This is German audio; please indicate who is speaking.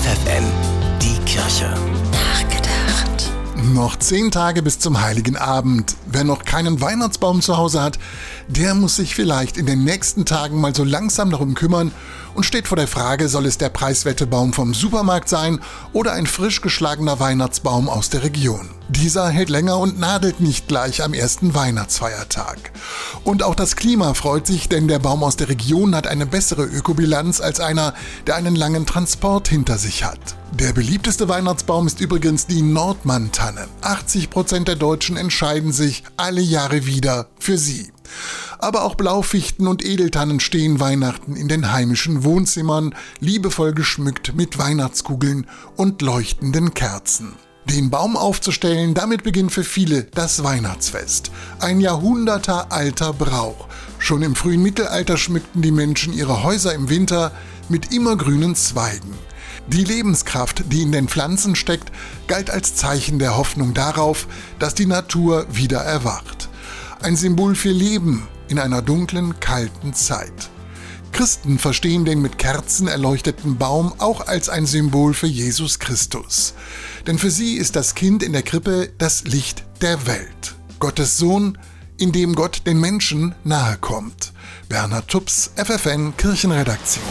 Speaker 1: FFN, die Kirche.
Speaker 2: Nachgedacht.
Speaker 3: Noch zehn Tage bis zum Heiligen Abend. Wer noch keinen Weihnachtsbaum zu Hause hat, der muss sich vielleicht in den nächsten Tagen mal so langsam darum kümmern und steht vor der Frage, soll es der preiswerte Baum vom Supermarkt sein oder ein frisch geschlagener Weihnachtsbaum aus der Region. Dieser hält länger und nadelt nicht gleich am ersten Weihnachtsfeiertag. Und auch das Klima freut sich, denn der Baum aus der Region hat eine bessere Ökobilanz als einer, der einen langen Transport hinter sich hat. Der beliebteste Weihnachtsbaum ist übrigens die Nordmann-Tanne. 80% der Deutschen entscheiden sich alle Jahre wieder für sie. Aber auch Blaufichten und Edeltannen stehen Weihnachten in den heimischen Wohnzimmern, liebevoll geschmückt mit Weihnachtskugeln und leuchtenden Kerzen. Den Baum aufzustellen, damit beginnt für viele das Weihnachtsfest. Ein jahrhundertealter Brauch. Schon im frühen Mittelalter schmückten die Menschen ihre Häuser im Winter mit immergrünen Zweigen. Die Lebenskraft, die in den Pflanzen steckt, galt als Zeichen der Hoffnung darauf, dass die Natur wieder erwacht. Ein Symbol für Leben in einer dunklen, kalten Zeit. Christen verstehen den mit Kerzen erleuchteten Baum auch als ein Symbol für Jesus Christus. Denn für sie ist das Kind in der Krippe das Licht der Welt. Gottes Sohn, in dem Gott den Menschen nahe kommt. Bernhard Tups, FFN Kirchenredaktion.